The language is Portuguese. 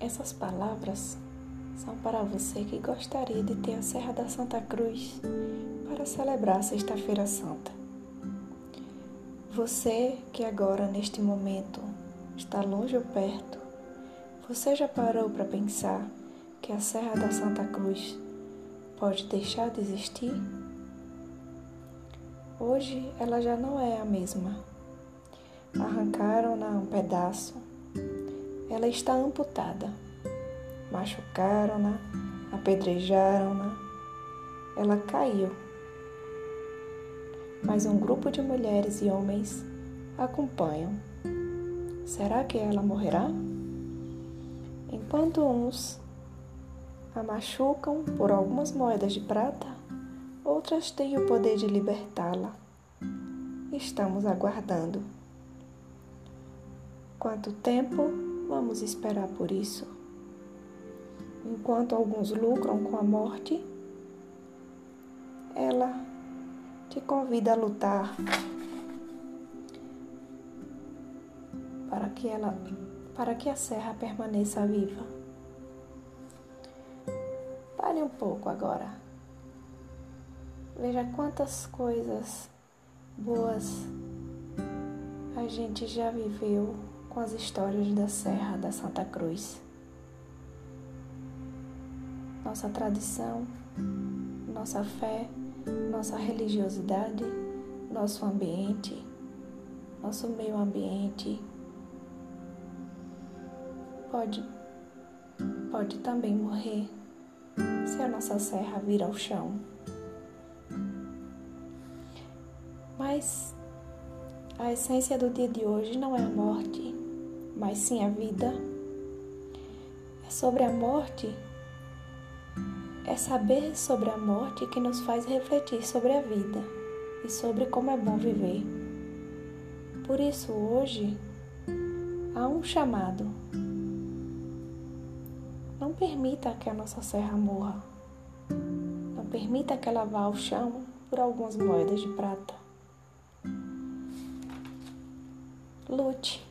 Essas palavras são para você que gostaria de ter a Serra da Santa Cruz para celebrar a Sexta-feira Santa. Você que agora, neste momento, está longe ou perto, você já parou para pensar que a Serra da Santa Cruz pode deixar de existir? Hoje ela já não é a mesma. Arrancaram-na um pedaço. Ela está amputada. Machucaram-na, apedrejaram-na. Ela caiu. Mas um grupo de mulheres e homens acompanham. Será que ela morrerá? Enquanto uns a machucam por algumas moedas de prata, outras têm o poder de libertá-la. Estamos aguardando. Quanto tempo vamos esperar por isso? Enquanto alguns lucram com a morte, ela te convida a lutar para que ela para que a serra permaneça viva. Pare um pouco agora. Veja quantas coisas boas a gente já viveu com as histórias da Serra da Santa Cruz. Nossa tradição, nossa fé, nossa religiosidade, nosso ambiente, nosso meio ambiente pode pode também morrer se a nossa serra vir ao chão. Mas a essência do dia de hoje não é a morte, mas sim a vida. É sobre a morte, é saber sobre a morte que nos faz refletir sobre a vida e sobre como é bom viver. Por isso, hoje, há um chamado. Não permita que a nossa serra morra. Não permita que ela vá ao chão por algumas moedas de prata. Lute